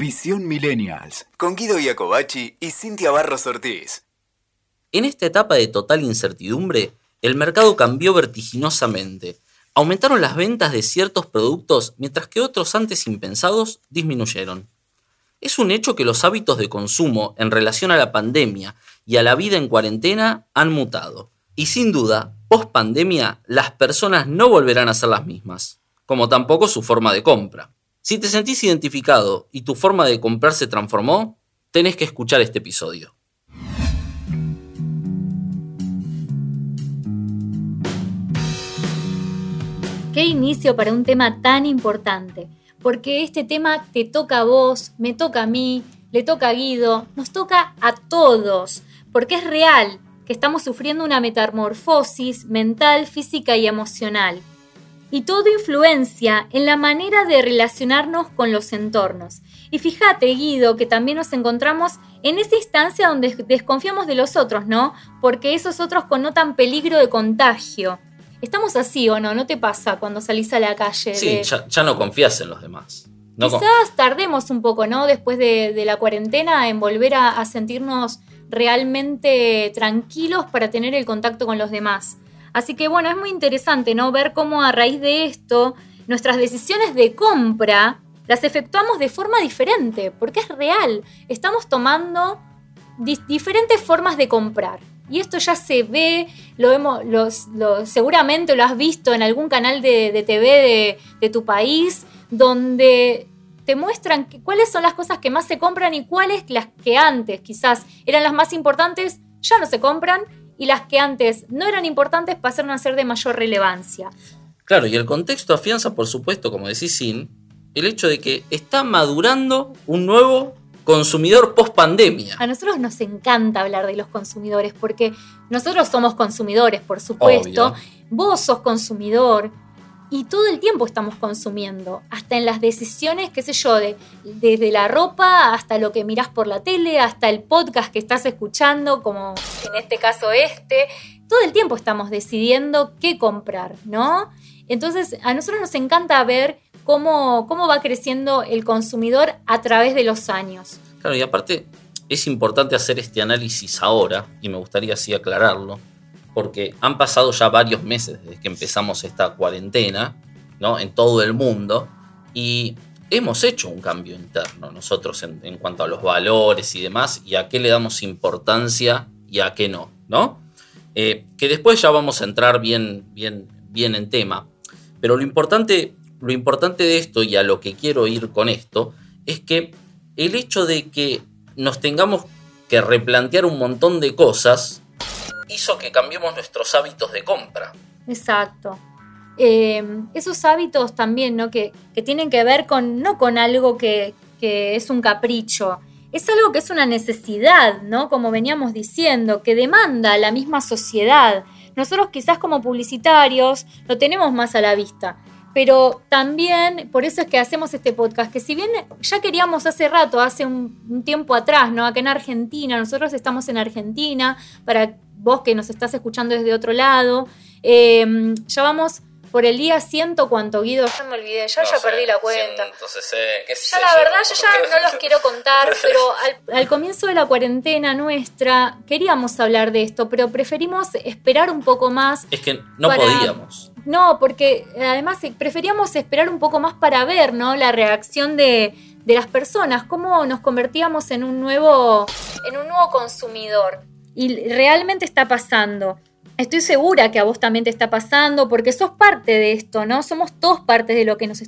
Visión Millennials, con Guido Iacobacci y Cintia Barros Ortiz. En esta etapa de total incertidumbre, el mercado cambió vertiginosamente. Aumentaron las ventas de ciertos productos mientras que otros antes impensados disminuyeron. Es un hecho que los hábitos de consumo en relación a la pandemia y a la vida en cuarentena han mutado. Y sin duda, post pandemia, las personas no volverán a ser las mismas, como tampoco su forma de compra. Si te sentís identificado y tu forma de comprar se transformó, tenés que escuchar este episodio. Qué inicio para un tema tan importante, porque este tema te toca a vos, me toca a mí, le toca a Guido, nos toca a todos, porque es real que estamos sufriendo una metamorfosis mental, física y emocional y todo influencia en la manera de relacionarnos con los entornos. Y fíjate, Guido, que también nos encontramos en esa instancia donde desconfiamos de los otros, ¿no? Porque esos otros connotan peligro de contagio. ¿Estamos así o no? ¿No te pasa cuando salís a la calle? Sí, ya, no confías en los demás. Quizás tardemos un poco, ¿no? Después de, la cuarentena en volver a sentirnos realmente tranquilos para tener el contacto con los demás. Así que bueno, es muy interesante, ¿no? Ver cómo a raíz de esto nuestras decisiones de compra las efectuamos de forma diferente, porque es real. Estamos tomando diferentes formas de comprar. Y esto ya se ve, lo vemos, seguramente lo has visto en algún canal de, TV de, tu país, donde te muestran cuáles son las cosas que más se compran y cuáles las que antes quizás eran las más importantes, ya no se compran y las que antes no eran importantes pasaron a ser de mayor relevancia. Claro, y el contexto afianza, por supuesto, como decís Sin, el hecho de que está madurando un nuevo consumidor post pandemia. A nosotros nos encanta hablar de los consumidores porque nosotros somos consumidores, por supuesto. Vos sos consumidor y todo el tiempo estamos consumiendo, hasta en las decisiones, qué sé yo, de, desde la ropa hasta lo que mirás por la tele, hasta el podcast que estás escuchando, como en este caso este, todo el tiempo estamos decidiendo qué comprar, ¿no? Entonces, a nosotros nos encanta ver cómo, cómo va creciendo el consumidor a través de los años. Claro, y aparte es importante hacer este análisis ahora, y me gustaría así aclararlo, porque han pasado ya varios meses desde que empezamos esta cuarentena, ¿no? En todo el mundo, y hemos hecho un cambio interno nosotros en, cuanto a los valores y demás, y a qué le damos importancia y a qué no, ¿no? Eh, que después ya vamos a entrar bien, bien, bien en tema. Pero lo importante, lo importante de esto y a lo que quiero ir con esto es que el hecho de que nos tengamos que replantear un montón de cosas hizo que cambiemos nuestros hábitos de compra. Exacto. Eh, esos hábitos también, ¿no? Que, tienen que ver con, no con algo que, que, es un capricho, es algo que es una necesidad, ¿no? Como veníamos diciendo, que demanda la misma sociedad. Nosotros quizás como publicitarios lo tenemos más a la vista, pero también por eso es que hacemos este podcast, que si bien ya queríamos hace rato, hace un, un tiempo atrás, ¿no? Acá en Argentina, nosotros estamos en Argentina para vos que nos estás escuchando desde otro lado. Eh, ya vamos por el día ciento cuánto, Guido, ya me olvidé, ya, ya perdí la cuenta. ya la verdad yo ya no los quiero contar, pero al, comienzo de la cuarentena nuestra queríamos hablar de esto, pero preferimos esperar un poco más. Es que no podíamos. No, porque además preferíamos esperar un poco más para ver, ¿no? La reacción de, de las personas, cómo nos convertíamos en un nuevo, en un nuevo consumidor y realmente está pasando. Estoy segura que a vos también te está pasando porque sos parte de esto, ¿no? Somos todos parte de lo que nos,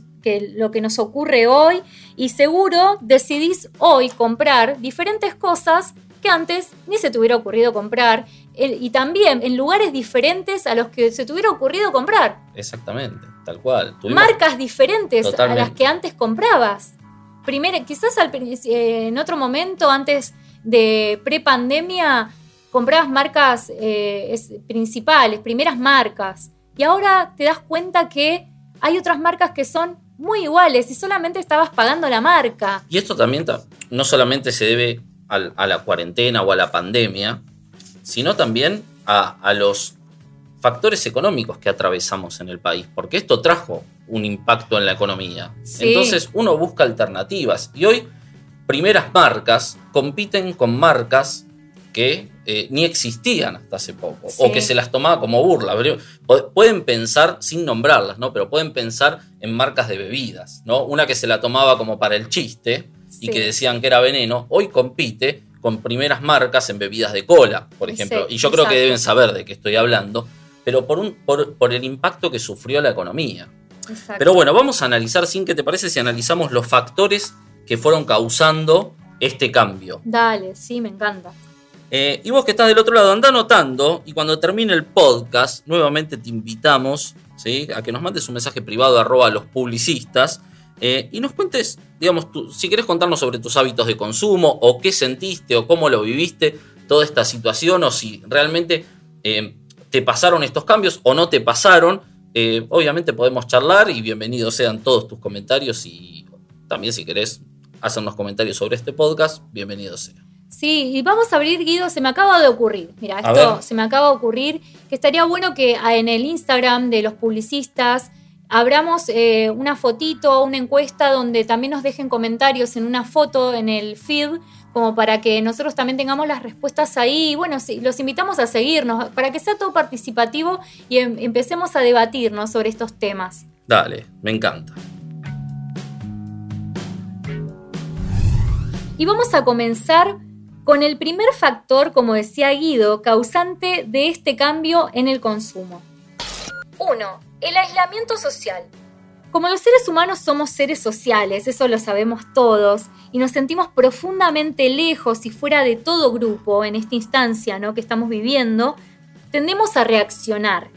lo que nos ocurre hoy y seguro decidís hoy comprar diferentes cosas que antes ni se te hubiera ocurrido comprar y también en lugares diferentes a los que se te hubiera ocurrido comprar. Exactamente, tal cual. Marcas diferentes a las que antes comprabas. Primero, quizás eh, en otro momento, antes de pre-pandemia, comprabas marcas eh, principales, primeras marcas, y ahora te das cuenta que hay otras marcas que son muy iguales y solamente estabas pagando la marca. Y esto también no solamente se debe a la cuarentena o a la pandemia, sino también a, los factores económicos que atravesamos en el país, porque esto trajo un impacto en la economía. Entonces uno busca alternativas y hoy primeras marcas compiten con marcas que eh, ni existían hasta hace poco, Sí. o que se las tomaba como burla. Pueden pensar, sin nombrarlas, ¿no? Pero pueden pensar en marcas de bebidas, ¿no? Una que se la tomaba como para el chiste y que decían que era veneno, hoy compite con primeras marcas en bebidas de cola, por Sí, ejemplo. y yo creo que deben saber de qué estoy hablando, pero por, un, por, por el impacto que sufrió la economía. Exacto. Pero bueno, vamos a analizar, sin que te parece, si analizamos los factores que fueron causando este cambio. Dale, sí, me encanta. Eh, y vos que estás del otro lado, anda anotando y cuando termine el podcast, nuevamente te invitamos a que nos mandes un mensaje privado arroba a los publicistas eh, y nos cuentes, digamos, si querés contarnos sobre tus hábitos de consumo o qué sentiste o cómo lo viviste toda esta situación o si realmente eh, te pasaron estos cambios o no te pasaron. Obviamente podemos charlar y bienvenidos sean todos tus comentarios y también si querés hacernos comentarios sobre este podcast, bienvenidos sean. Sí, y vamos a abrir, Guido, se me acaba de ocurrir. Mira, esto se me acaba de ocurrir que estaría bueno que ah, en el Instagram de los publicistas abramos eh, una fotito, una encuesta donde también nos dejen comentarios en una foto en el feed, como para que nosotros también tengamos las respuestas ahí. Y bueno, sí, los invitamos a seguirnos, para que sea todo participativo y em- empecemos a debatirnos sobre estos temas. Dale, me encanta. Y vamos a comenzar con el primer factor, como decía Guido, causante de este cambio en el consumo. 1. El aislamiento social. Como los seres humanos somos seres sociales, eso lo sabemos todos, y nos sentimos profundamente lejos y fuera de todo grupo en esta instancia ¿no? que estamos viviendo, tendemos a reaccionar.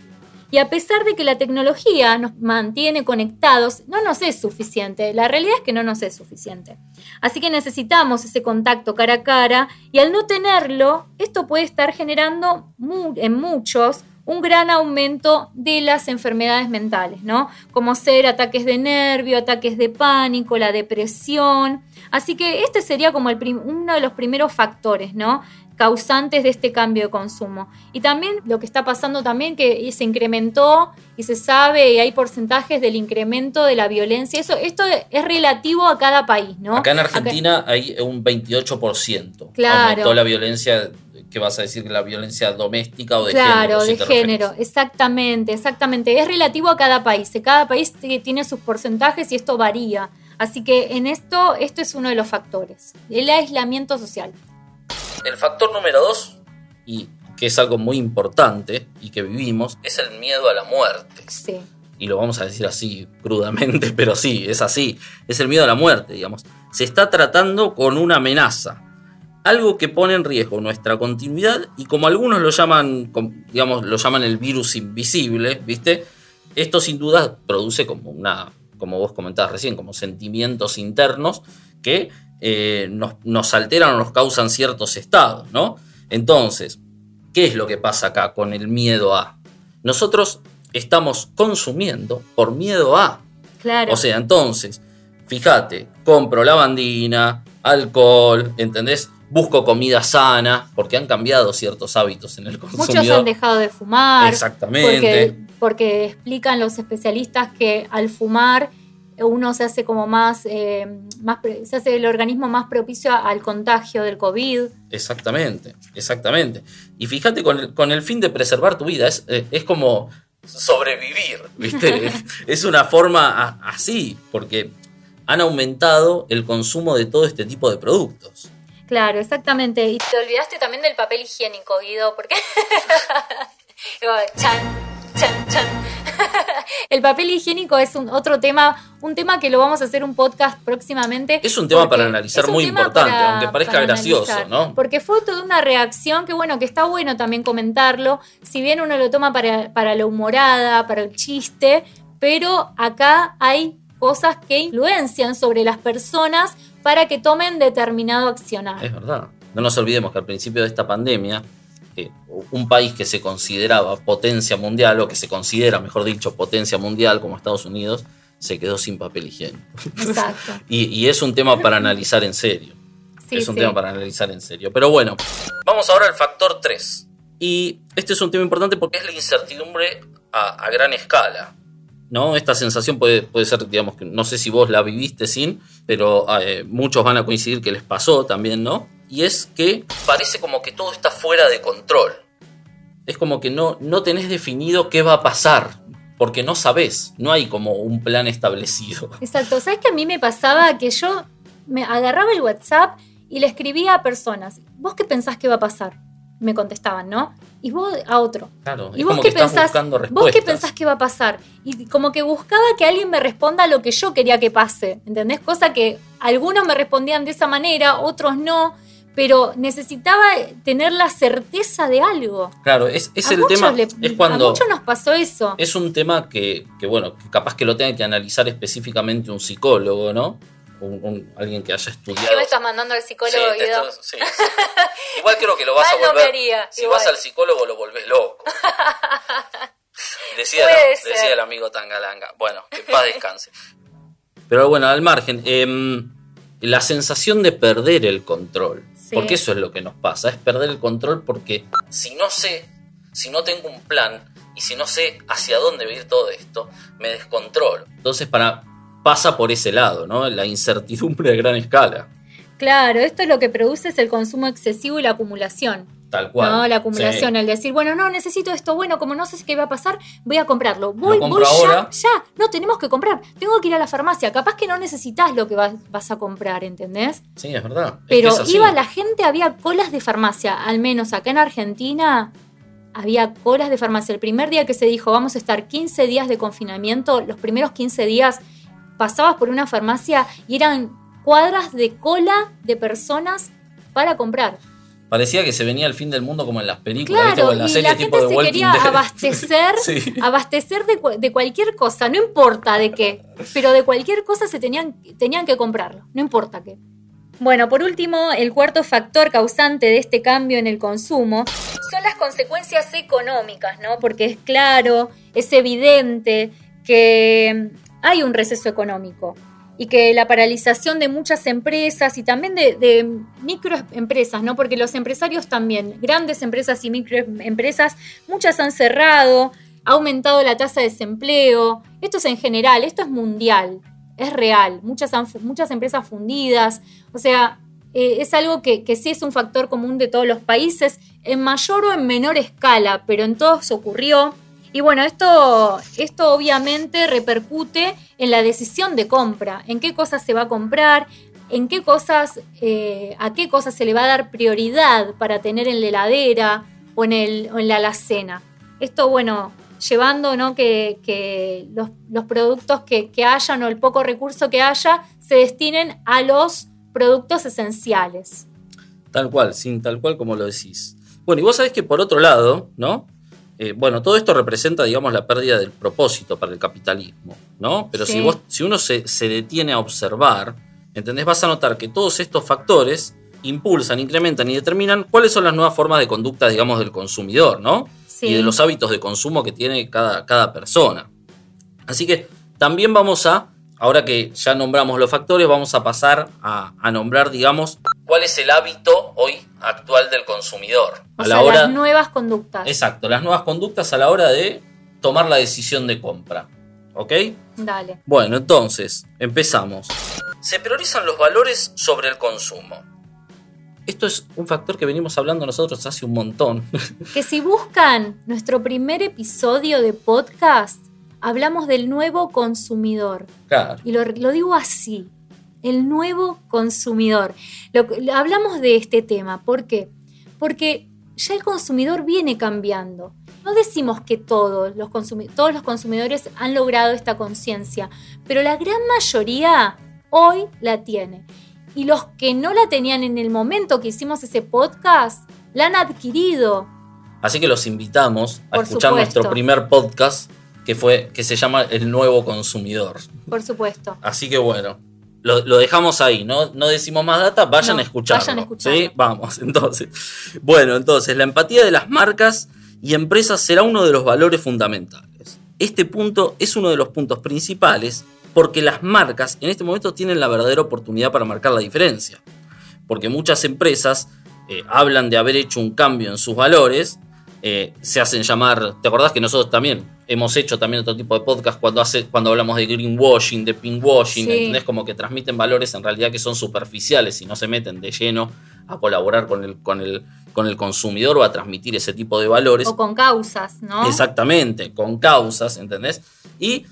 Y a pesar de que la tecnología nos mantiene conectados, no nos es suficiente. La realidad es que no nos es suficiente. Así que necesitamos ese contacto cara a cara y al no tenerlo, esto puede estar generando en muchos un gran aumento de las enfermedades mentales, ¿no? Como ser ataques de nervio, ataques de pánico, la depresión. Así que este sería como el uno de los primeros factores, ¿no? Causantes de este cambio de consumo. Y también lo que está pasando también que se incrementó y se sabe y hay porcentajes del incremento de la violencia. Eso, esto es relativo a cada país, ¿no? Acá en Argentina hay un 28%. Claro. Aumentó la violencia, que vas a decir que la violencia doméstica o de género. claro, si de género, referís. exactamente, exactamente. Es relativo a cada país. Cada país tiene sus porcentajes y esto varía. Así que en esto, esto es uno de los factores. El aislamiento social. El factor número dos, y que es algo muy importante y que vivimos, es el miedo a la muerte. Sí. y lo vamos a decir así crudamente, pero sí, es así, es el miedo a la muerte, digamos. Se está tratando con una amenaza, algo que pone en riesgo nuestra continuidad y como algunos lo llaman, digamos, lo llaman el virus invisible, ¿viste? Esto sin duda produce como una, como vos comentabas recién, como sentimientos internos que eh, nos, nos alteran o nos causan ciertos estados, ¿no? Entonces, ¿qué es lo que pasa acá con el miedo a? Nosotros estamos consumiendo por miedo a. Claro. O sea, entonces, fíjate, compro lavandina, alcohol, ¿entendés? Busco comida sana, porque han cambiado ciertos hábitos en el consumidor. Muchos han dejado de fumar. Exactamente. Porque, porque explican los especialistas que al fumar uno se hace como más, eh, más se hace el organismo más propicio al contagio del COVID. Exactamente, exactamente. Y fíjate con el, con el fin de preservar tu vida, es, eh, es como sobrevivir, ¿viste? es, una forma así, porque han aumentado el consumo de todo este tipo de productos. Claro, exactamente. Y te olvidaste también del papel higiénico, Guido, porque... chan, chan, chan. El papel higiénico es un otro tema, un tema que lo vamos a hacer un podcast próximamente. Es un tema para analizar muy importante, para- aunque parezca gracioso, analizar. ¿no? Porque fue toda una reacción que, bueno, que está bueno también comentarlo. Si bien uno lo toma para, para la humorada, para el chiste, pero acá hay cosas que influencian sobre las personas para que tomen determinado accionar. Es verdad. No nos olvidemos que al principio de esta pandemia, eh, un país que se consideraba potencia mundial, o que se considera, mejor dicho, potencia mundial como Estados Unidos, se quedó sin papel higiénico. Exacto. Y, y es un tema para analizar en serio. Sí, es un sí. tema para analizar en serio. Pero bueno, vamos ahora al factor 3. Y este es un tema importante porque es la incertidumbre a, a gran escala. ¿no? Esta sensación puede, puede ser, digamos, que no sé si vos la viviste sin, pero eh, muchos van a coincidir que les pasó también, ¿no? Y es que parece como que todo está fuera de control. Es como que no, no tenés definido qué va a pasar, porque no sabés, no hay como un plan establecido. Exacto, ¿sabes que a mí me pasaba que yo me agarraba el WhatsApp y le escribía a personas, ¿vos qué pensás que va a pasar? Me contestaban, ¿no? Y vos a otro. Claro, ¿Y es vos como qué, que pensás, vos qué pensás que va a pasar? Y como que buscaba que alguien me responda lo que yo quería que pase, ¿entendés? Cosa que algunos me respondían de esa manera, otros no, pero necesitaba tener la certeza de algo. Claro, es, es A el tema, le- es A cuando... muchos nos pasó eso. Es un tema que, que, bueno, que capaz que lo tenga que analizar específicamente un psicólogo, ¿no? Un- un- alguien que haya estudiado. ¿Qué me estás mandando al psicólogo, Sí, Guido? estás- sí, sí. Igual creo que lo vas a Mal volver. haría, si igual. vas al psicólogo lo volvés loco. Decía, ser. decía el amigo Tangalanga. Bueno, que paz descanse. Pero bueno, al margen, em, la sensación de perder el control. Porque eso es lo que nos pasa, es perder el control porque si no sé, si no tengo un plan y si no sé hacia dónde va a ir todo esto, me descontrolo. Entonces para, pasa por ese lado, ¿no? La incertidumbre de gran escala. Claro, esto es lo que produce es el consumo excesivo y la acumulación. Tal cual. ¿no? La acumulación, Sí. el decir, bueno, no, necesito esto, bueno, como no sé qué va a pasar, voy a comprarlo. Voy, compro voy ahora. ya, ya, no tenemos que comprar, tengo que ir a la farmacia, capaz que no necesitas lo que vas, vas a comprar, ¿entendés? Sí, es verdad. Es Pero que es así. iba la gente, había colas de farmacia, al menos acá en Argentina había colas de farmacia. El primer día que se dijo, vamos a estar 15 días de confinamiento, los primeros 15 días pasabas por una farmacia y eran cuadras de cola de personas para comprar. Parecía que se venía el fin del mundo como en las películas, ¿viste? Claro, O en la y serie la tipo gente de se Walking quería Dead. abastecer, Sí. abastecer de, de cualquier cosa, no importa de qué, pero de cualquier cosa se tenían, tenían que comprarlo, no importa qué. Bueno, por último, el cuarto factor causante de este cambio en el consumo son las consecuencias económicas, ¿no? Porque es claro, es evidente que hay un receso económico y que la paralización de muchas empresas y también de, microempresas, ¿no? Porque los empresarios también, grandes empresas y microempresas, muchas han cerrado, ha aumentado la tasa de desempleo. Esto es en general, esto es mundial, es real. Muchas, muchas empresas fundidas, o sea, eh, es algo que, que sí es un factor común de todos los países, en mayor o en menor escala, pero en todos ocurrió. Y bueno, esto, esto obviamente repercute en la decisión de compra, en qué cosas se va a comprar, en qué cosas, eh, a qué cosas se le va a dar prioridad para tener en la heladera o en, el, en la alacena. Esto, bueno, llevando ¿no? que, que los, los productos que, que hayan o el poco recurso que haya se destinen a los productos esenciales. Tal cual, sin tal cual como lo decís. Bueno, y vos sabés que por otro lado, ¿no? Eh, bueno, todo esto representa, digamos, la pérdida del propósito para el capitalismo, ¿no? Pero Sí. si, vos, si uno se, se detiene a observar, ¿entendés? Vas a notar que todos estos factores impulsan, incrementan y determinan cuáles son las nuevas formas de conducta, digamos, del consumidor, ¿no? Sí. Y de los hábitos de consumo que tiene cada, cada persona. Así que también vamos a, ahora que ya nombramos los factores, vamos a pasar a, a nombrar, digamos, cuál es el hábito hoy actual del consumidor. O a sea, la hora, las nuevas conductas. exacto, las nuevas conductas a la hora de tomar la decisión de compra. ¿Ok? Dale. Bueno, entonces, empezamos. Se priorizan los valores sobre el consumo. Esto es un factor que venimos hablando nosotros hace un montón. Que si buscan nuestro primer episodio de podcast, hablamos del nuevo consumidor. claro. Y lo, lo digo así, el nuevo consumidor. Lo- hablamos de este tema, ¿por qué? Porque ya el consumidor viene cambiando. No decimos que todos los, consumi- todos los consumidores han logrado esta conciencia, pero la gran mayoría hoy la tiene. Y los que no la tenían en el momento que hicimos ese podcast, la han adquirido. Así que los invitamos a Por escuchar supuesto. nuestro primer podcast que fue que se llama El nuevo consumidor. Por supuesto. Así que bueno, lo, lo dejamos ahí, ¿no? No decimos más data, vayan No, a escucharlo. vayan a escucharlo. ¿sí? Vamos, entonces. Bueno, entonces, la empatía de las marcas y empresas será uno de los valores fundamentales. Este punto es uno de los puntos principales porque las marcas en este momento tienen la verdadera oportunidad para marcar la diferencia. Porque muchas empresas eh, hablan de haber hecho un cambio en sus valores, eh, se hacen llamar. ¿Te acordás que nosotros también hemos hecho también otro tipo de podcast cuando, hace, cuando hablamos de greenwashing, de pinkwashing? Sí. ¿Entendés? Como que transmiten valores en realidad que son superficiales y no se meten de lleno a colaborar con el, con el, con el consumidor o a transmitir ese tipo de valores. O con causas, ¿no? Exactamente, con causas, ¿entendés? Y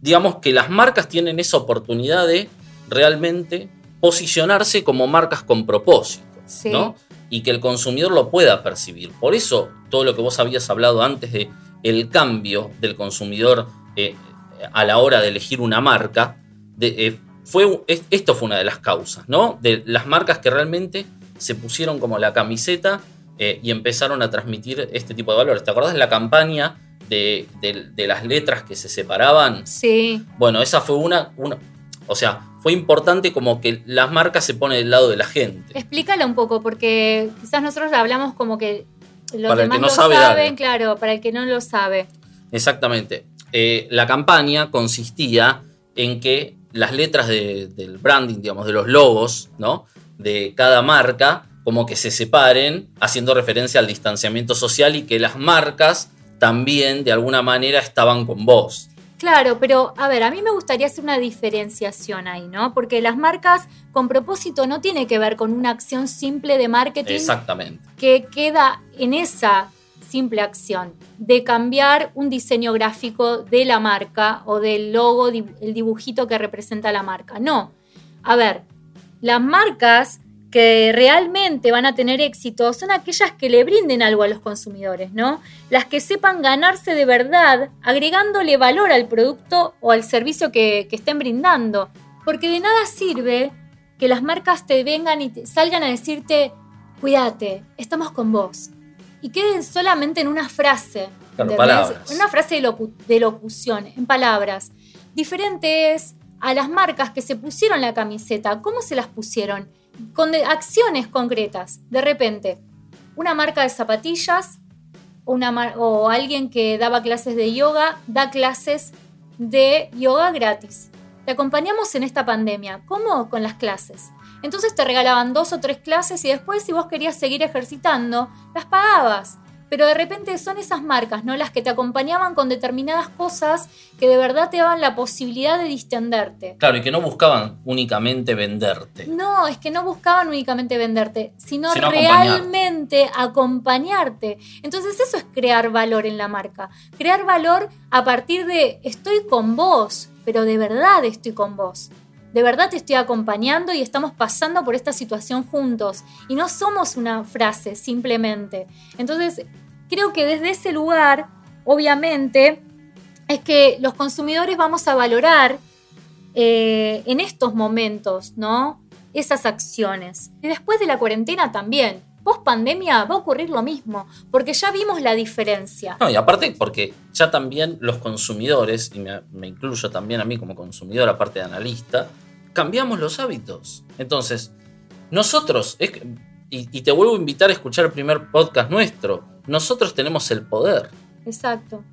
digamos que las marcas tienen esa oportunidad de realmente posicionarse como marcas con propósito, Sí. ¿no? Y que el consumidor lo pueda percibir. Por eso, todo lo que vos habías hablado antes de el cambio del consumidor eh, a la hora de elegir una marca, de, eh, fue, es- esto fue una de las causas, ¿no? De las marcas que realmente se pusieron como la camiseta eh, y empezaron a transmitir este tipo de valores. ¿Te acordás de la campaña de, de- de las letras que se separaban? Sí. Bueno, esa fue una, una. O sea, fue importante como que las marcas se ponen del lado de la gente. Explícala un poco, porque quizás nosotros hablamos como que los Para el demás que no lo sabe, saben, dale. claro, para el que no lo sabe. Exactamente. Eh, la campaña consistía en que las letras de- del branding, digamos, de los logos, ¿no? De cada marca, como que se separen, haciendo referencia al distanciamiento social y que las marcas también, de alguna manera, estaban con vos. Claro, pero a ver, a mí me gustaría hacer una diferenciación ahí, ¿no? Porque las marcas con propósito no tiene que ver con una acción simple de marketing Exactamente. que queda en esa simple acción de cambiar un diseño gráfico de la marca o del logo, el dibujito que representa la marca. No. A ver, las marcas que realmente van a tener éxito son aquellas que le brinden algo a los consumidores, ¿no? Las que sepan ganarse de verdad agregándole valor al producto o al servicio que, que estén brindando. Porque de nada sirve que las marcas te vengan y te salgan a decirte, cuídate, estamos con vos. Y queden solamente en una frase. Claro, palabras. En una frase de, locu- de locución, en palabras. Diferente es a las marcas que se pusieron la camiseta. ¿Cómo se las pusieron? Con acciones concretas. De repente, una marca de zapatillas una o alguien que daba clases de yoga da clases de yoga gratis. Te acompañamos en esta pandemia. ¿Cómo? Con las clases. Entonces te regalaban dos o tres clases y después si vos querías seguir ejercitando, las pagabas. Pero de repente son esas marcas, ¿no? Las que te acompañaban con determinadas cosas que de verdad te daban la posibilidad de distenderte. Claro, y que no buscaban únicamente venderte. No, es que no buscaban únicamente venderte, sino, Sino acompañar. realmente acompañarte. Entonces eso es crear valor en la marca. Crear valor a partir de estoy con vos, pero de verdad estoy con vos. De verdad te estoy acompañando y estamos pasando por esta situación juntos. Y no somos una frase simplemente. Entonces, creo que desde ese lugar, obviamente, es que los consumidores vamos a valorar eh, en estos momentos, ¿no? Esas acciones. Y después de la cuarentena también. Post pandemia va a ocurrir lo mismo, porque ya vimos la diferencia. No, y aparte porque ya también los consumidores, y me, me incluyo también a mí como consumidor, aparte de analista, cambiamos los hábitos. Entonces, nosotros, es y, y te vuelvo a invitar a escuchar el primer podcast nuestro, nosotros tenemos el poder. Exacto,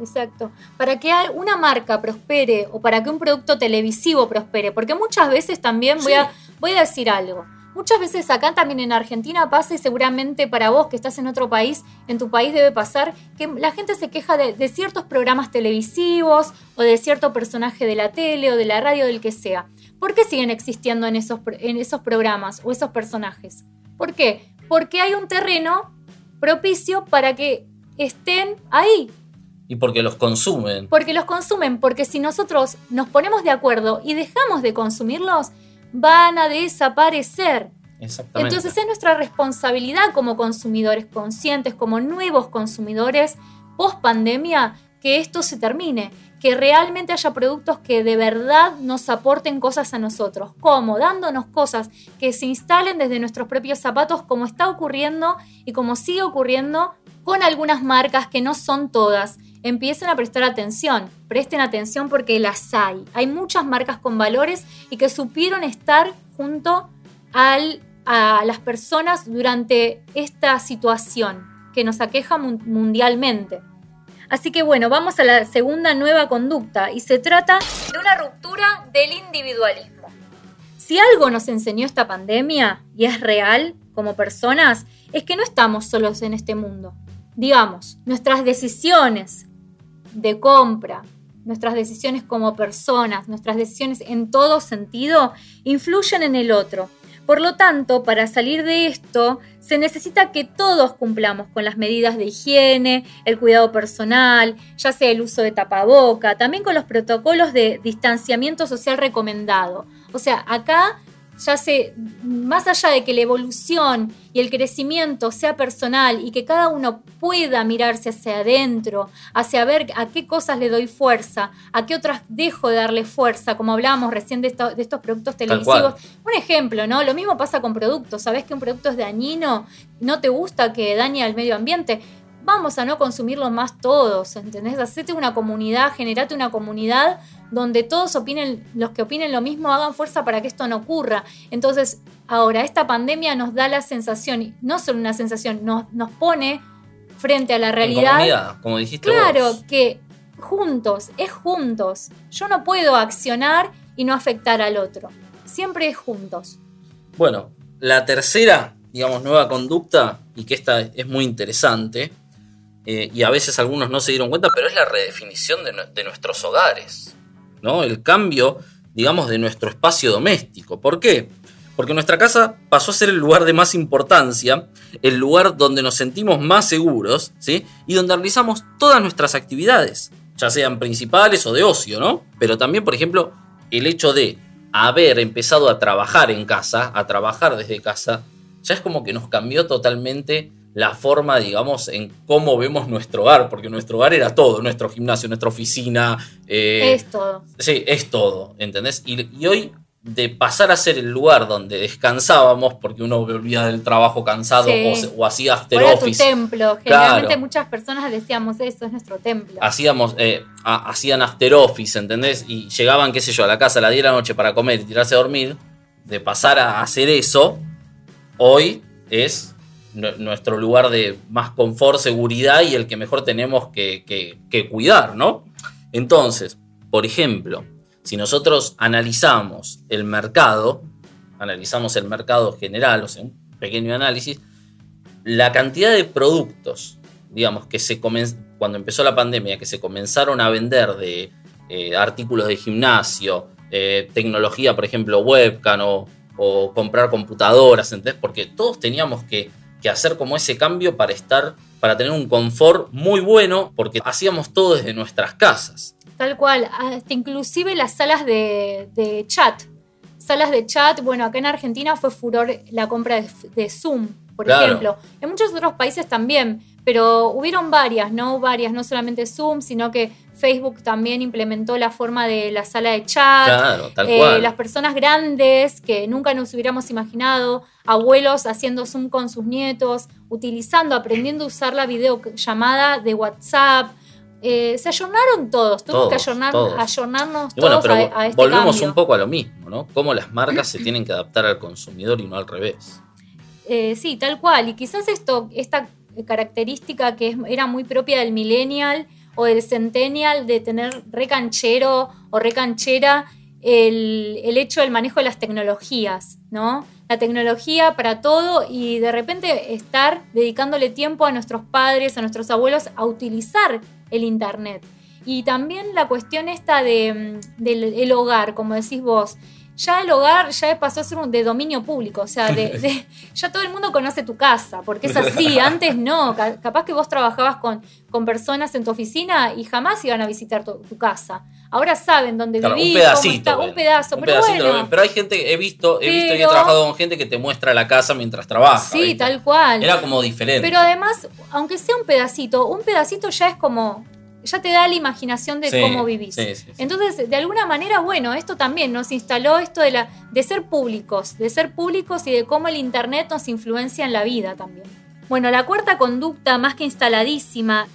exacto. Para que una marca prospere o para que un producto televisivo prospere, porque muchas veces también voy, a, voy a decir algo. Muchas veces acá también en Argentina pasa y seguramente para vos que estás en otro país, en tu país debe pasar que la gente se queja de, de ciertos programas televisivos o de cierto personaje de la tele o de la radio, del que sea. ¿Por qué siguen existiendo en esos, en esos programas o esos personajes? ¿Por qué? Porque hay un terreno propicio para que estén ahí, Y porque los consumen. porque los consumen, porque si nosotros nos ponemos de acuerdo y dejamos de consumirlos, van a desaparecer. Exactamente. Entonces es nuestra responsabilidad como consumidores conscientes, como nuevos consumidores post pandemia, que esto se termine, que realmente haya productos que de verdad nos aporten cosas a nosotros, como dándonos cosas que se instalen desde nuestros propios zapatos, como está ocurriendo y como sigue ocurriendo con algunas marcas que no son todas. Empiecen a prestar atención, presten atención porque las hay. Hay muchas marcas con valores y que supieron estar junto al- a las personas durante esta situación que nos aqueja mun- mundialmente. Así que bueno, vamos a la segunda nueva conducta y se trata de una ruptura del individualismo. Si algo nos enseñó esta pandemia y es real como personas, es que no estamos solos en este mundo. digamos, nuestras decisiones de compra, nuestras decisiones como personas, nuestras decisiones en todo sentido, influyen en el otro. Por lo tanto, para salir de esto, se necesita que todos cumplamos con las medidas de higiene, el cuidado personal, ya sea el uso de tapaboca, también con los protocolos de distanciamiento social recomendado. O sea, acá ya se, más allá de que la evolución y el crecimiento sea personal y que cada uno pueda mirarse hacia adentro, hacia ver a qué cosas le doy fuerza, a qué otras dejo de darle fuerza, como hablábamos recién de, de estos productos televisivos. Un ejemplo, ¿no? Lo mismo pasa con productos. Sabes que un producto es dañino, no te gusta que dañe al medio ambiente vamos a no consumirlo más todos, ¿entendés? Hacete una comunidad, generate una comunidad donde todos opinen, los que opinen lo mismo, hagan fuerza para que esto no ocurra. Entonces, ahora, esta pandemia nos da la sensación, no solo una sensación, nos, nos pone frente a la realidad. como dijiste. Claro, que juntos, es juntos. Yo no puedo accionar y no afectar al otro. Siempre es juntos. Bueno, la tercera, digamos, nueva conducta, y que esta es muy interesante, eh, y a veces algunos no se dieron cuenta, pero es la redefinición de, nuestros hogares, ¿no? El cambio, digamos, de nuestro espacio doméstico. ¿Por qué? Porque nuestra casa pasó a ser el lugar de más importancia, el lugar donde nos sentimos más seguros, ¿sí? Y donde realizamos todas nuestras actividades, ya sean principales o de ocio, ¿no? Pero también, por ejemplo, el hecho de haber empezado a trabajar en casa, a trabajar desde casa, ya es como que nos cambió totalmente la forma, digamos, en cómo vemos nuestro hogar, porque nuestro hogar era todo, nuestro gimnasio, nuestra oficina. Eh, es todo. Sí, es todo, ¿entendés? Y, hoy, de pasar a ser el lugar donde descansábamos, porque uno volvía del trabajo cansado o, hacía after office. tu templo. Generalmente muchas personas decíamos eso, es nuestro templo. Hacíamos, eh, hacían after office, ¿entendés? Y llegaban, qué sé yo, a la casa a las 10 de la noche para comer y tirarse a dormir. De pasar a hacer eso, hoy es nuestro lugar de más confort, seguridad y el que mejor tenemos que, cuidar, ¿no? Entonces, por ejemplo, si nosotros analizamos el mercado, analizamos el mercado general, o sea, un pequeño análisis, la cantidad de productos, digamos, que se cuando empezó la pandemia, que se comenzaron a vender de eh, artículos de gimnasio, eh, tecnología, por ejemplo, webcam o, o comprar computadoras, ¿entendés? Porque todos teníamos que que hacer como ese cambio para estar, para tener un confort muy bueno, porque hacíamos todo desde nuestras casas. Tal cual, hasta inclusive las salas de, chat. Salas de chat, bueno, acá en Argentina fue furor la compra de, Zoom, por ejemplo. En muchos otros países también, pero hubieron varias, ¿no? Varias, no solamente Zoom, sino que Facebook también implementó la forma de la sala de chat. Claro, tal eh, cual. Las personas grandes que nunca nos hubiéramos imaginado, abuelos haciendo Zoom con sus nietos, utilizando, aprendiendo a usar la videollamada de WhatsApp. Eh, se ayornaron todos, tuvimos que ayornar, ayornarnos todos a, este Volvemos un poco a lo mismo, ¿no? Cómo las marcas se tienen que adaptar al consumidor y no al revés. Eh, sí, tal cual. Y quizás esto, esta característica que era muy propia del millennial o del centennial de tener recanchero o recanchera el, el hecho del manejo de las tecnologías, ¿no? La tecnología para todo y de repente estar dedicándole tiempo a nuestros padres, a nuestros abuelos a utilizar el Internet. Y también la cuestión esta de, mm, del hogar, como decís vos, ya el hogar ya pasó a ser de dominio público, o sea, de, ya todo el mundo conoce tu casa, porque es así, antes no, capaz que vos trabajabas con, con personas en tu oficina y jamás iban a visitar tu, casa. Ahora saben dónde vivís, un pedacito, un pedazo, pero bueno. Pero hay gente, he visto, he visto y he trabajado con gente que te muestra la casa mientras trabajas. Sí, tal cual. Era como diferente. Pero además, aunque sea un pedacito, un pedacito ya es como ya te da la imaginación de cómo vivís. Entonces, de alguna manera, bueno, esto también nos instaló esto de, la, de ser públicos, de ser públicos y de cómo el Internet nos influencia en la vida también. Bueno, la cuarta conducta, más que instaladísima,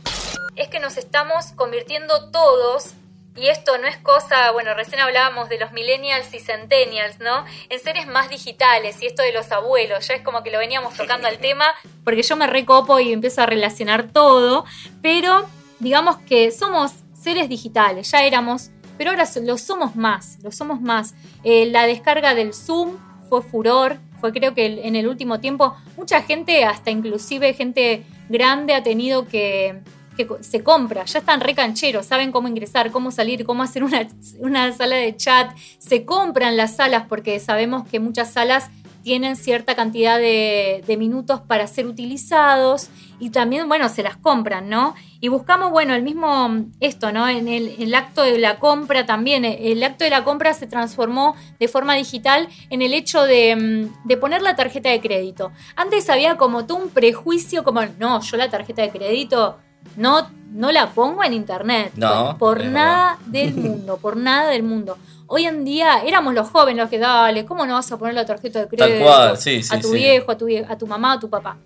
es que nos estamos convirtiendo todos y esto no es cosa, bueno, recién hablábamos de los millennials y centennials, ¿no? En seres más digitales y esto de los abuelos, ya es como que lo veníamos tocando al tema, porque yo me recopo y empiezo a relacionar todo, pero digamos que somos seres digitales, ya éramos, pero ahora lo somos más, lo somos más. Eh, la descarga del Zoom fue furor, fue creo que en el último tiempo mucha gente, hasta inclusive gente grande ha tenido que, que se compra, ya están re cancheros, saben cómo ingresar, cómo salir, cómo hacer una, una sala de chat, se compran las salas porque sabemos que muchas salas tienen cierta cantidad de, de minutos para ser utilizados y también, bueno, se las compran, ¿no? Y buscamos, bueno, el mismo, esto, ¿no? En el, el acto de la compra también, el acto de la compra se transformó de forma digital en el hecho de, mm, de poner la tarjeta de crédito. Antes había como todo un prejuicio, como, no, yo la tarjeta de crédito no, no la pongo en internet. No, por nada del mundo, por nada del mundo. Hoy en día éramos los jóvenes los que, dale, ¿cómo no vas a poner la tarjeta de crédito? Tal cual, sí, sí, a tu sí. viejo, a tu, a tu mamá, a tu papá.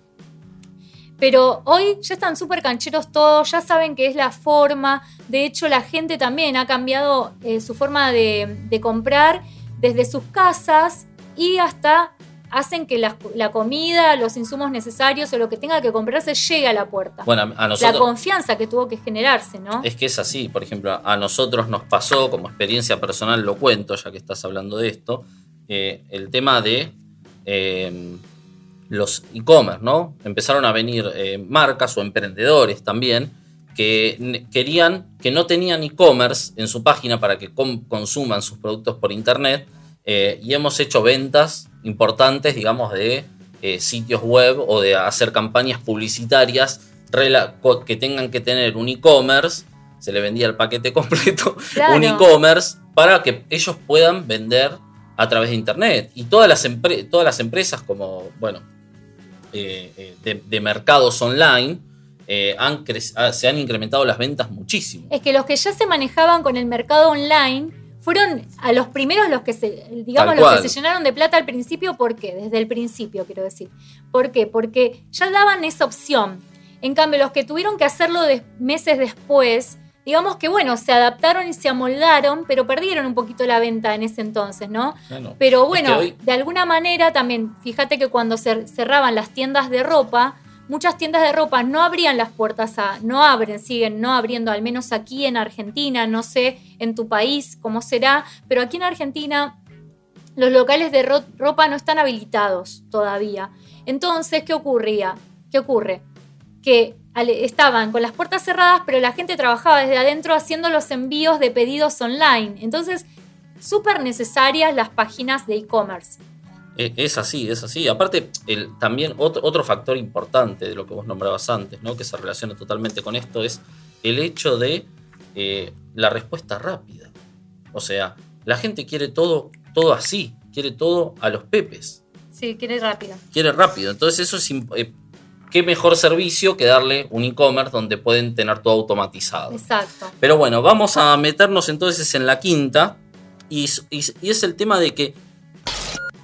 Pero hoy ya están súper cancheros todos, ya saben que es la forma. De hecho, la gente también ha cambiado eh, su forma de, de comprar desde sus casas y hasta hacen que la, la comida, los insumos necesarios o lo que tenga que comprarse llegue a la puerta. Bueno, a la nosotros... confianza que tuvo que generarse, ¿no? Es que es así, por ejemplo, a nosotros nos pasó, como experiencia personal lo cuento, ya que estás hablando de esto, eh, el tema de eh, los e-commerce, ¿no? Empezaron a venir eh, marcas o emprendedores también que querían, que no tenían e-commerce en su página para que consuman sus productos por internet y hemos hecho ventas importantes, digamos, de eh, sitios web o de hacer campañas publicitarias que tengan que tener un e-commerce, se le vendía el paquete completo, Claro. un e-commerce para que ellos puedan vender a través de internet. Y todas las, todas las empresas como, bueno, eh, eh, de, de mercados online eh, han ah, se han incrementado las ventas muchísimo. Es que los que ya se manejaban con el mercado online fueron a los primeros los que se, digamos, los que se llenaron de plata al principio, ¿por qué? Desde el principio, quiero decir. ¿Por qué? Porque ya daban esa opción. En cambio, los que tuvieron que hacerlo de- meses después, digamos que, bueno, se adaptaron y se amoldaron, pero perdieron un poquito la venta en ese entonces, ¿no? Bueno, Pero es bueno, que hoy- de alguna manera también, fíjate que cuando se cerraban las tiendas de ropa, muchas tiendas de ropa no abrían las puertas a, no abren, siguen no abriendo, al menos aquí en Argentina, no sé en tu país cómo será, pero aquí en Argentina los locales de ro- ropa no están habilitados todavía. Entonces, ¿qué ocurría? ¿Qué ocurre? Que estaban con las puertas cerradas, pero la gente trabajaba desde adentro haciendo los envíos de pedidos online. Entonces, súper necesarias las páginas de e-commerce. Eh, Es así, es así. Aparte, el, también otro, otro factor importante de lo que vos nombrabas antes, ¿no? que se relaciona totalmente con esto, es el hecho de eh, la respuesta rápida. O sea, la gente quiere todo, todo así, quiere todo a los pepes, Sí, quiere rápido. quiere rápido. Entonces eso es... eh, ¿Qué mejor servicio que darle un e-commerce donde pueden tener todo automatizado? Exacto. Pero bueno, vamos a meternos entonces en la quinta. Y, y es el tema de que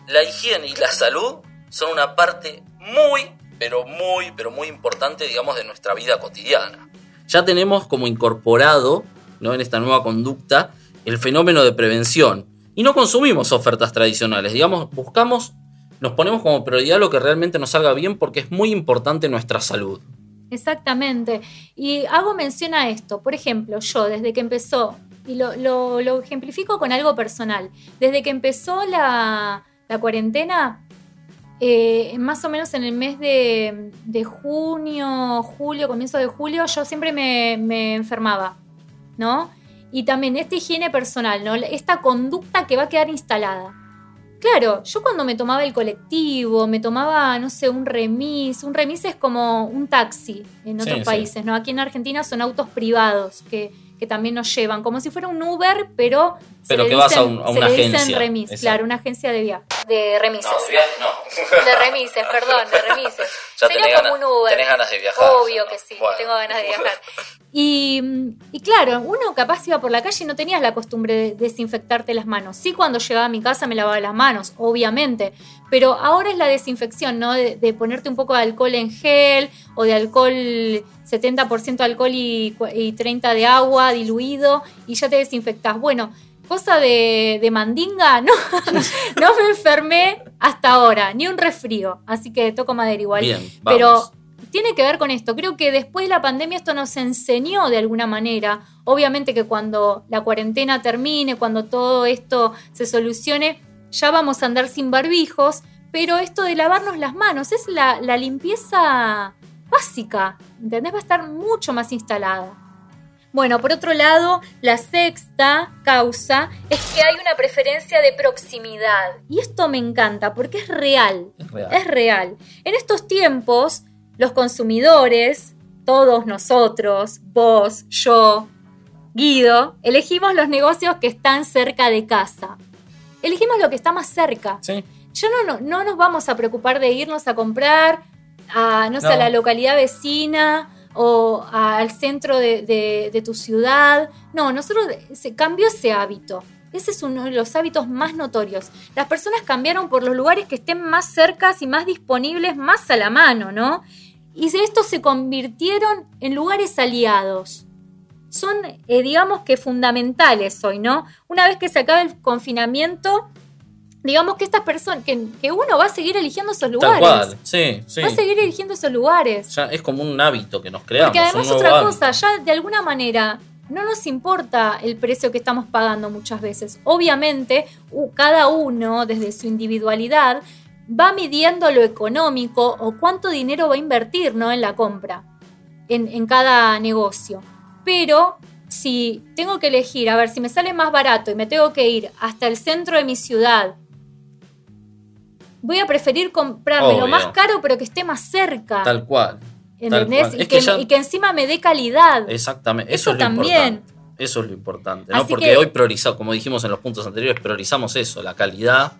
la higiene y la salud son una parte muy, pero muy, pero muy importante, digamos, de nuestra vida cotidiana. Ya tenemos como incorporado, ¿no? En esta nueva conducta, el fenómeno de prevención. Y no consumimos ofertas tradicionales, digamos, buscamos, nos ponemos como prioridad lo que realmente nos salga bien porque es muy importante nuestra salud. Exactamente. Y hago mención a esto. Por ejemplo, yo desde que empezó, y lo, lo- lo ejemplifico con algo personal, desde que empezó la, la cuarentena, eh, más o menos en el mes de, de junio, julio, comienzo de julio, yo siempre me, me enfermaba, ¿no? Y también esta higiene personal, ¿no? Esta conducta que va a quedar instalada. Claro, yo cuando me tomaba el colectivo, me tomaba, no sé, un remis. Un remis es como un taxi en otros sí. países, ¿no? Aquí en Argentina son autos privados que, que también nos llevan, como si fuera un Uber, pero. se Pero le que vas a un- a se una le dicen agencia. remis, Exacto. claro, una agencia de viaje. De remises. no. De remises, perdón, de remises. Ya Sería como ganas- un Uber. tenés ganas de viajar, Obvio ¿no? que sí, Bueno. tengo ganas de viajar. Y, y claro, uno capaz iba por la calle y no tenías la costumbre de desinfectarte las manos. Sí, cuando llegaba a mi casa me lavaba las manos, obviamente. Pero ahora es la desinfección, ¿no? De, de ponerte un poco de alcohol en gel o de alcohol, 70% alcohol y, y 30% de agua diluido y ya te desinfectás. Bueno, cosa de, de mandinga, no, no me enfermé hasta ahora, ni un resfrío. Así que toco madera igual. Bien, vamos. Pero tiene que ver con esto. Creo que después de la pandemia esto nos enseñó de alguna manera. Obviamente que cuando la cuarentena termine, cuando todo esto se solucione, ya vamos a andar sin barbijos. Pero esto de lavarnos las manos es la, la limpieza básica, ¿entendés? Va a estar mucho más instalada. Bueno, por otro lado, la sexta causa es que hay una preferencia de proximidad. Y esto me encanta porque es real. Es real. Es real. En estos tiempos, los consumidores, todos nosotros, vos, yo, Guido, elegimos los negocios que están cerca de casa. Elegimos lo que está más cerca. Sí. Yo no, no, no nos vamos a preocupar de irnos a comprar a, no sé, a la localidad vecina o al centro de, de- de tu ciudad. No, nosotros se cambió ese hábito. Ese es uno de los hábitos más notorios. Las personas cambiaron por los lugares que estén más cercas y más disponibles, más a la mano, ¿no? Y estos se convirtieron en lugares aliados. Son, eh, digamos que fundamentales hoy, ¿no? Una vez que se acabe el confinamiento, digamos que estas personas, que, que uno va a seguir eligiendo esos Tal lugares. cual. Sí, sí. Va a seguir eligiendo esos lugares. Ya es como un hábito que nos creamos. Porque además un otra hábito. cosa, ya de alguna manera no nos importa el precio que estamos pagando muchas veces. Obviamente, cada uno desde su individualidad va midiendo lo económico o cuánto dinero va a invertir ¿no? en la compra, en, en cada negocio. Pero si tengo que elegir, a ver, si me sale más barato y me tengo que ir hasta el centro de mi ciudad, voy a preferir comprarme lo más caro pero que esté más cerca. Tal cual. ¿Entendés? Y Es que, que ya- y que encima me dé calidad. Exactamente. Eso Eso, es lo también. importante. Eso es lo importante, ¿no? Así Porque que- hoy priorizamos, como dijimos en los puntos anteriores, priorizamos eso, la calidad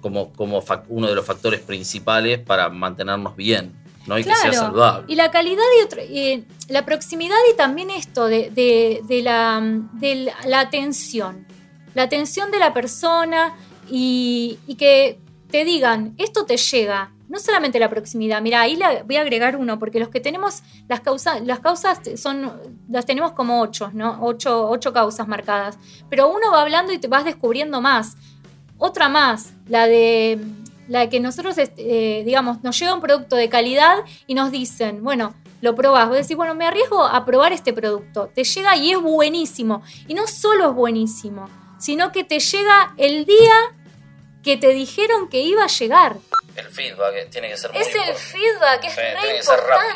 como, como uno de los factores principales para mantenernos bien, ¿no? Y que sea saludable. Y la calidad y, otro- y la proximidad y también esto de, de- de la, de la- la atención. La atención de la persona y, y que te digan, esto te llega. No solamente la proximidad, mira, ahí la, voy a agregar uno, porque los que tenemos las causas, las causas son, las tenemos como ocho, ¿no? Ocho, ocho causas marcadas. Pero uno va hablando y te vas descubriendo más. Otra más, la de la de que nosotros, este, eh, digamos, nos llega un producto de calidad y nos dicen, bueno, lo probás, vos decís, bueno, me arriesgo a probar este producto. Te llega y es buenísimo. Y no solo es buenísimo, sino que te llega el día que te dijeron que iba a llegar. El feedback tiene que ser muy Es el feedback, es Sí, re tiene que ser rápido.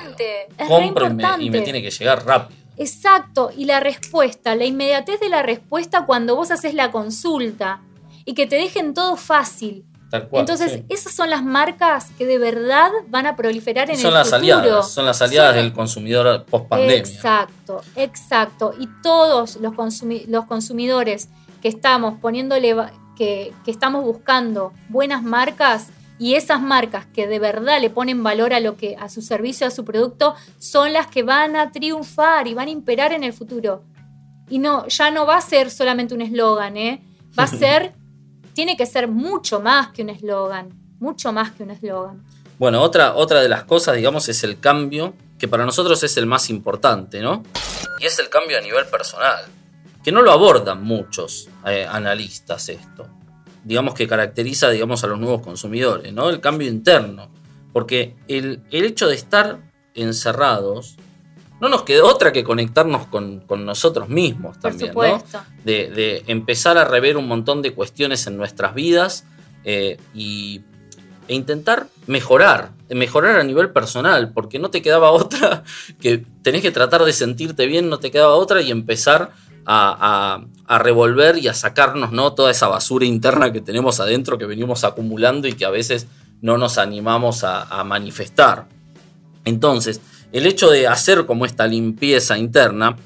importante. Es y me, tiene que llegar rápido. Exacto, y la respuesta, la inmediatez de la respuesta cuando vos haces la consulta y que te dejen todo fácil. Tal cual. Entonces, sí. esas son las marcas que de verdad van a proliferar en son el las futuro. aliadas, son las aliadas del consumidor post pandemia. Exacto, exacto. Y todos los, consumi- los consumidores que estamos poniéndole, que, que estamos buscando buenas marcas y esas marcas que de verdad le ponen valor a lo que, a su servicio, a su producto, son las que van a triunfar y van a imperar en el futuro. Y no, ya no va a ser solamente un eslogan, ¿eh? Va a ser, tiene que ser mucho más que un eslogan, mucho más que un eslogan. Bueno, otra, otra de las cosas, digamos, es el cambio, que para nosotros es el más importante, ¿no? Y es el cambio a nivel personal, que no lo abordan muchos eh, analistas esto. Digamos que caracteriza, digamos, a los nuevos consumidores, ¿no? El cambio interno. Porque el, el hecho de estar encerrados, no nos quedó otra que conectarnos con, con nosotros mismos Por también, ¿no? supuesto. de, de empezar a rever un montón de cuestiones en nuestras vidas eh, y, e intentar mejorar, mejorar a nivel personal, porque no te quedaba otra que tenés que tratar de sentirte bien, no te quedaba otra y empezar a, revolver y a sacarnos ¿no? toda esa basura interna que tenemos adentro que venimos acumulando y que a veces no nos animamos a, manifestar. Entonces, el hecho de hacer como esta limpieza interna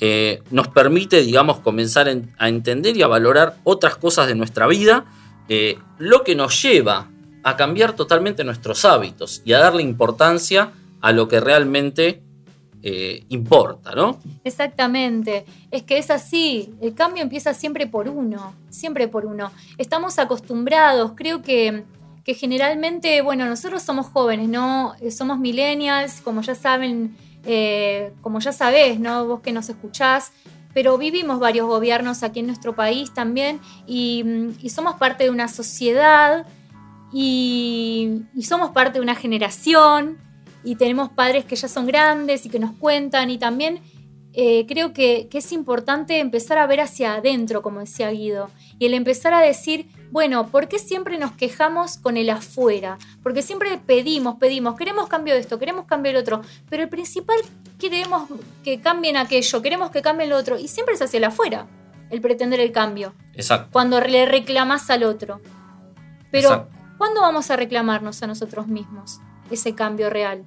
eh, nos permite, digamos, comenzar en- a entender y a valorar otras cosas de nuestra vida, eh, lo que nos lleva a cambiar totalmente nuestros hábitos y a darle importancia a lo que realmente eh, importa, ¿no? Exactamente, es que es así, el cambio empieza siempre por uno, siempre por uno. Estamos acostumbrados, creo que, que generalmente, bueno, nosotros somos jóvenes, ¿no? Eh, Somos millennials, como ya saben, eh, como ya sabés, ¿no? Vos que nos escuchás, pero vivimos varios gobiernos aquí en nuestro país también y, somos parte de una sociedad y somos parte de una generación y tenemos padres que ya son grandes y que nos cuentan y también eh, creo que, que es importante empezar a ver hacia adentro, como decía Guido, y el empezar a decir bueno, ¿por qué siempre nos quejamos con el afuera? Porque siempre pedimos, pedimos, queremos cambio de esto, queremos cambio del otro, pero el principal queremos que cambien aquello, queremos que cambien lo otro, y siempre es hacia el afuera el pretender el cambio. Exacto. Cuando le reclamas al otro. Pero, Exacto. ¿cuándo vamos a reclamarnos a nosotros mismos ese cambio real?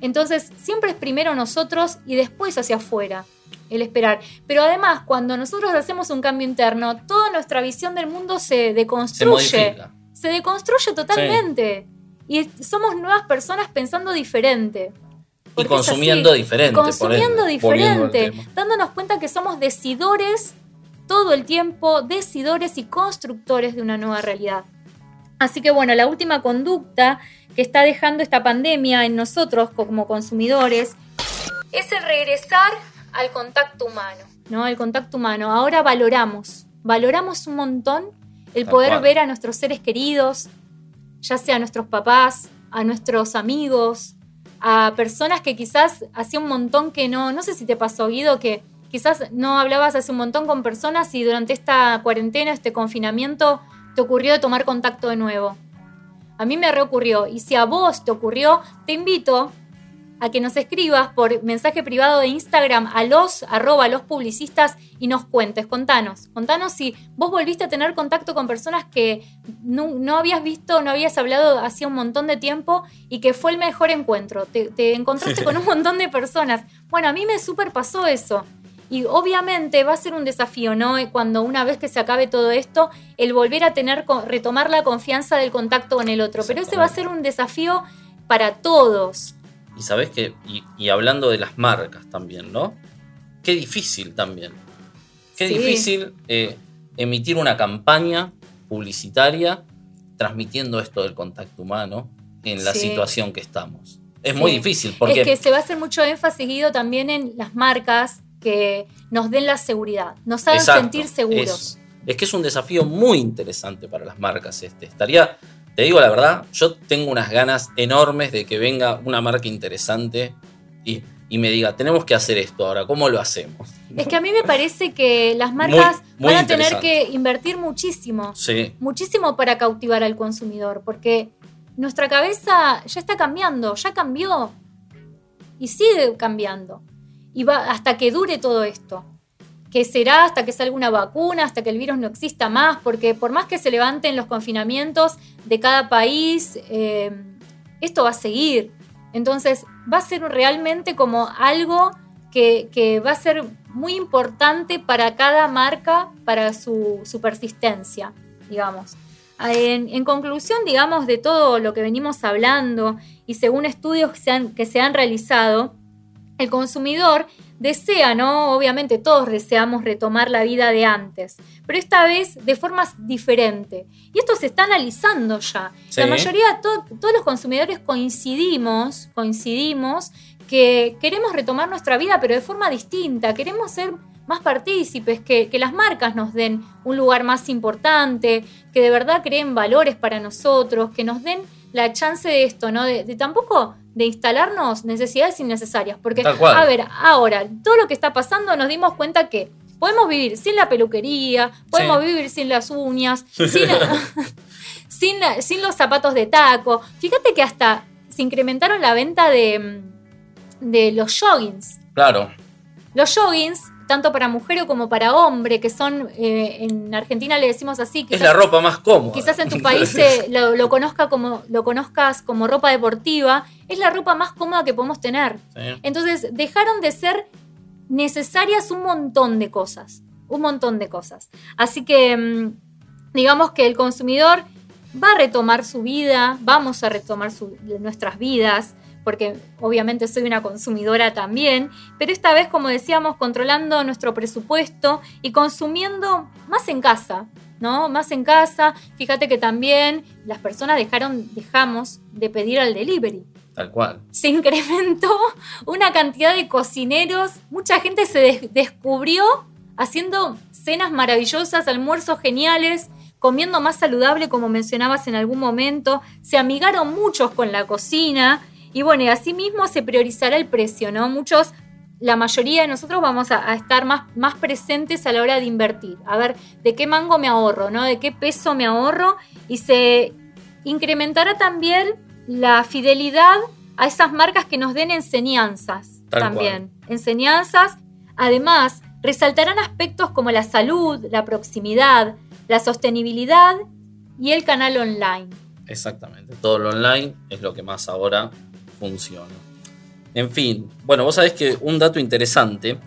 Entonces, siempre es primero nosotros y después hacia afuera el esperar. Pero además, cuando nosotros hacemos un cambio interno, toda nuestra visión del mundo se Se deconstruye. modifica. Se deconstruye totalmente. Y somos nuevas personas pensando diferente. Y consumiendo así. diferente. por Consumiendo al diferente. Dándonos cuenta que somos decidores todo el tiempo, decidores y constructores de una nueva realidad. Así que bueno, la última conducta que está dejando esta pandemia en nosotros como consumidores es el regresar al contacto humano, ¿no? El contacto humano. Ahora valoramos, valoramos un montón el Tal poder cual. ver a nuestros seres queridos, ya sea a nuestros papás, a nuestros amigos, a personas que quizás hacía un montón que no, no sé si te pasó, Guido, que quizás no hablabas hace un montón con personas y durante esta cuarentena, este confinamiento, te ocurrió de tomar contacto de nuevo. A mí me reocurrió. Y si a vos te ocurrió, te invito a que nos escribas por mensaje privado de Instagram a los arroba los publicistas y nos cuentes, contanos, contanos si vos volviste a tener contacto con personas que no, no habías visto, no habías hablado hacía un montón de tiempo y que fue el mejor encuentro, te, te encontraste con un montón de personas. Bueno, a mí me súper pasó eso. Y obviamente va a ser un desafío, ¿no? Cuando una vez que se acabe todo esto, el volver a tener, retomar la confianza del contacto con el otro. Pero ese va a ser un desafío para todos. Y sabes que, y, y hablando de las marcas también, ¿no? Qué difícil también. Qué Sí. difícil eh, emitir una campaña publicitaria transmitiendo esto del contacto humano en la Sí. situación que estamos. Es Sí. muy difícil porque Es que se va a hacer mucho énfasis, Guido, también en las marcas que nos den la seguridad, nos hagan Exacto, sentir seguros. Es, es que es un desafío muy interesante para las marcas este. Estaría, te digo la verdad, yo tengo unas ganas enormes de que venga una marca interesante y, y me diga, tenemos que hacer esto ahora, ¿cómo lo hacemos? Es que a mí me parece que las marcas muy van a tener que invertir muchísimo, Sí, muchísimo para cautivar al consumidor, porque nuestra cabeza ya está cambiando, ya cambió y sigue cambiando. Y va hasta que dure todo esto. Que será hasta que salga una vacuna, hasta que el virus no exista más, porque por más que se levanten los confinamientos de cada país, eh, esto va a seguir. Entonces va a ser realmente como algo que, va a ser muy importante para cada marca, para su, persistencia, digamos. En, conclusión, digamos, de todo lo que venimos hablando y según estudios que se han realizado, el consumidor desea, ¿no? Obviamente todos deseamos retomar la vida de antes, pero esta vez de formas diferentes. Y esto se está analizando ya. Sí. La mayoría, to- todos los consumidores coincidimos, coincidimos que queremos retomar nuestra vida, pero de forma distinta. Queremos ser más partícipes, que, que las marcas nos den un lugar más importante, que de verdad creen valores para nosotros, que nos den la chance de esto, ¿no? De, de tampoco de instalarnos necesidades innecesarias. Porque, a ver, ahora, todo lo que está pasando nos dimos cuenta que podemos vivir sin la peluquería, podemos Sí. vivir sin las uñas, sin, sin, sin los zapatos de taco. Fíjate que hasta se incrementaron la venta de, mm, de los joggings. claro. Los joggings, tanto para mujer como para hombre, que son, eh, en Argentina le decimos así, Es quizás, la ropa más cómoda. quizás en tu país lo, lo conozca como, lo conozcas como ropa deportiva, es la ropa más cómoda que podemos tener. Sí. Entonces dejaron de ser necesarias un montón de cosas, un montón de cosas. Así que mm, digamos que el consumidor va a retomar su vida, vamos a retomar su- nuestras vidas, porque obviamente soy una consumidora también, pero esta vez, como decíamos, controlando nuestro presupuesto y consumiendo más en casa, ¿no? Más en casa. Fíjate que también las personas dejaron, dejamos de pedir al delivery Tal cual. se incrementó una cantidad de cocineros, mucha gente se des- descubrió haciendo cenas maravillosas, almuerzos geniales, comiendo más saludable como mencionabas en algún momento, se amigaron muchos con la cocina y bueno, y así mismo se priorizará el precio, ¿no? Muchos la mayoría de nosotros vamos a, a estar más, más presentes a la hora de invertir. A ver, ¿de qué mango me ahorro? ¿no? ¿De qué peso me ahorro? Y se incrementará también la fidelidad a esas marcas que nos den enseñanzas Tal también. Enseñanzas. Además, resaltarán aspectos como la salud, la proximidad, la sostenibilidad y el canal online. Exactamente. Todo lo online es lo que más ahora funciona. En fin, bueno, vos sabés que un dato interesante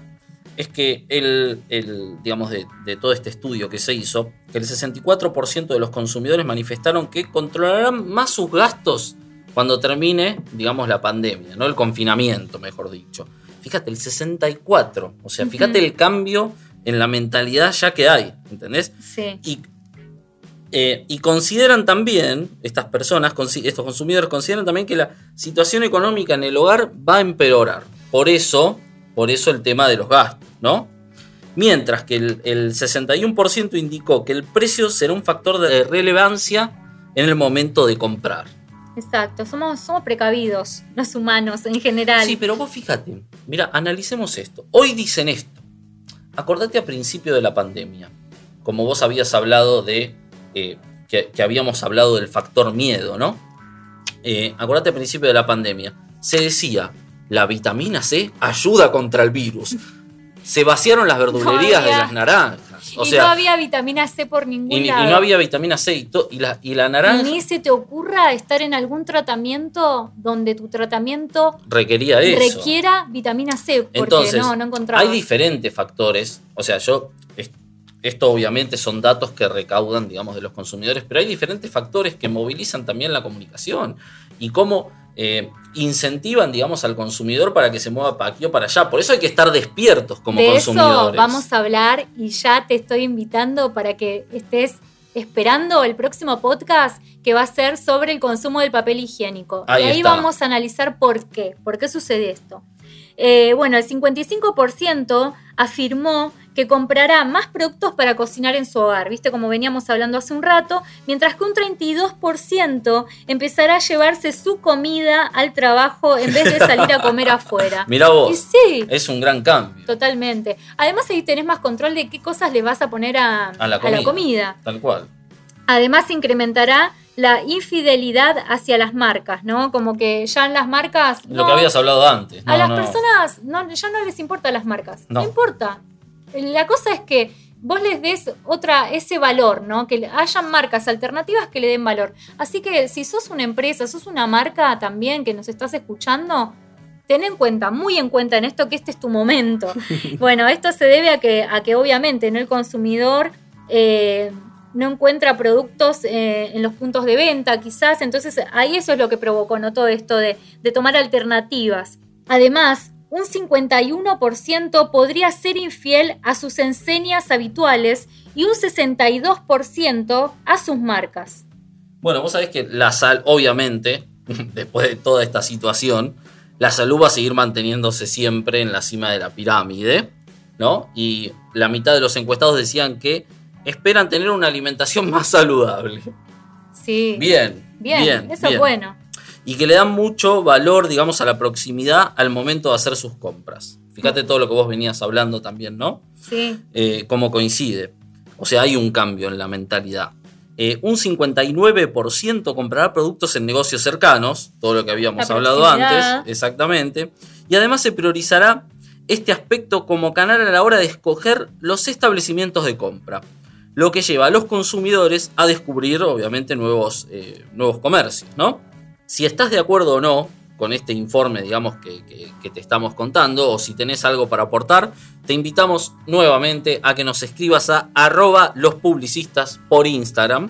es que el, el, digamos, de, de todo este estudio que se hizo, que el 64% de los consumidores manifestaron que controlarán más sus gastos cuando termine, digamos, la pandemia, ¿no? El confinamiento, mejor dicho. Fíjate, el 64%. O sea, fíjate el cambio en la mentalidad ya que hay, ¿entendés? Sí. Y, eh, y consideran también, estas personas, estos consumidores consideran también que la situación económica en el hogar va a empeorar. Por eso, por eso el tema de los gastos, ¿no? Mientras que el, el 61% indicó que el precio será un factor de relevancia en el momento de comprar. Exacto, somos, somos precavidos, los humanos en general. Sí, pero vos fíjate, mira, analicemos esto. Hoy dicen esto. Acordate a principio de la pandemia, como vos habías hablado de, eh, que, que habíamos hablado del factor miedo, ¿no? Eh, acordate a principio de la pandemia, se decía, la vitamina C ayuda contra el virus. Se vaciaron las verdulerías de las naranjas. O y sea, no había vitamina C por ningún y, y no había vitamina C y, to- y la, y la naranja Ni se te ocurra estar en algún tratamiento donde tu tratamiento requería eso. requiera vitamina C, porque Entonces, no, no encontraba. Hay diferentes factores, o sea, yo, esto obviamente son datos que recaudan, digamos, de los consumidores, pero hay diferentes factores que movilizan también la comunicación y cómo eh, incentivan, digamos, al consumidor para que se mueva para aquí o para allá. Por eso hay que estar despiertos como de consumidores. eso vamos a hablar y ya te estoy invitando para que estés esperando el próximo podcast que va a ser sobre el consumo del papel higiénico. Ahí y ahí está. vamos a analizar por qué, por qué sucede esto. Eh, bueno, el 55% afirmó que comprará más productos para cocinar en su hogar, viste como veníamos hablando hace un rato, mientras que un 32% empezará a llevarse su comida al trabajo en vez de salir a comer afuera. Mirá Y vos, sí, es un gran cambio. Totalmente. Además ahí tenés más control de qué cosas le vas a poner a, A la a comida. comida. Tal cual. Además se incrementará la infidelidad hacia las marcas, ¿no? Como que ya en las marcas... Lo no, que habías hablado antes. a No, las no. personas no, ya no les importa las marcas. No. No. importa. La cosa es que vos les des otra, ese valor, ¿no? Que hayan marcas alternativas que le den valor. Así que si sos una empresa, sos una marca también que nos estás escuchando, ten en cuenta, muy en cuenta en esto que este es tu momento. bueno, esto se debe a que, a que obviamente ¿no? el consumidor eh, no encuentra productos eh, en los puntos de venta, quizás. Entonces ahí eso es lo que provocó ¿no? todo esto de, de tomar alternativas. Además, un 51% podría ser infiel a sus enseñas habituales y un 62% a sus marcas. Bueno, vos sabés que la sal, obviamente, después de toda esta situación, la salud va a seguir manteniéndose siempre en la cima de la pirámide, ¿no? Y la mitad de los encuestados decían que esperan tener una alimentación más saludable. Sí. Bien, Bien, bien, eso es bueno. Y que le dan mucho valor, digamos, a la proximidad al momento de hacer sus compras. Fíjate todo lo que vos venías hablando también, ¿no? Sí. eh, cómo coincide. O sea, hay un cambio en la mentalidad. Eh, un 59% comprará productos en negocios cercanos, todo lo que habíamos La hablado antes, exactamente. Y además se priorizará este aspecto como canal a la hora de escoger los establecimientos de compra, lo que lleva a los consumidores a descubrir, obviamente, nuevos, eh, nuevos comercios, ¿no? Si estás de acuerdo o no con este informe, digamos, que, te estamos contando, o si tenés algo para aportar, te invitamos nuevamente a que nos escribas a arroba los publicistas por Instagram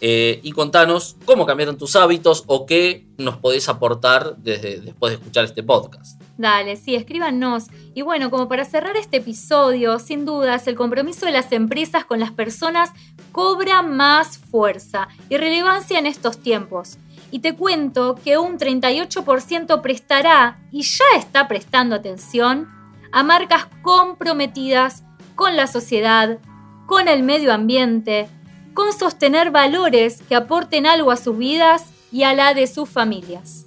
eh, y contanos cómo cambiaron tus hábitos o qué nos podés aportar después de escuchar este podcast. Dale, sí, escríbanos. Y bueno, como para cerrar este episodio, sin dudas, el compromiso de las empresas con las personas cobra más fuerza y relevancia en estos tiempos. Y te cuento que un 38% prestará, y ya está prestando atención, a marcas comprometidas con la sociedad, con el medio ambiente, con sostener valores que aporten algo a sus vidas y a la de sus familias.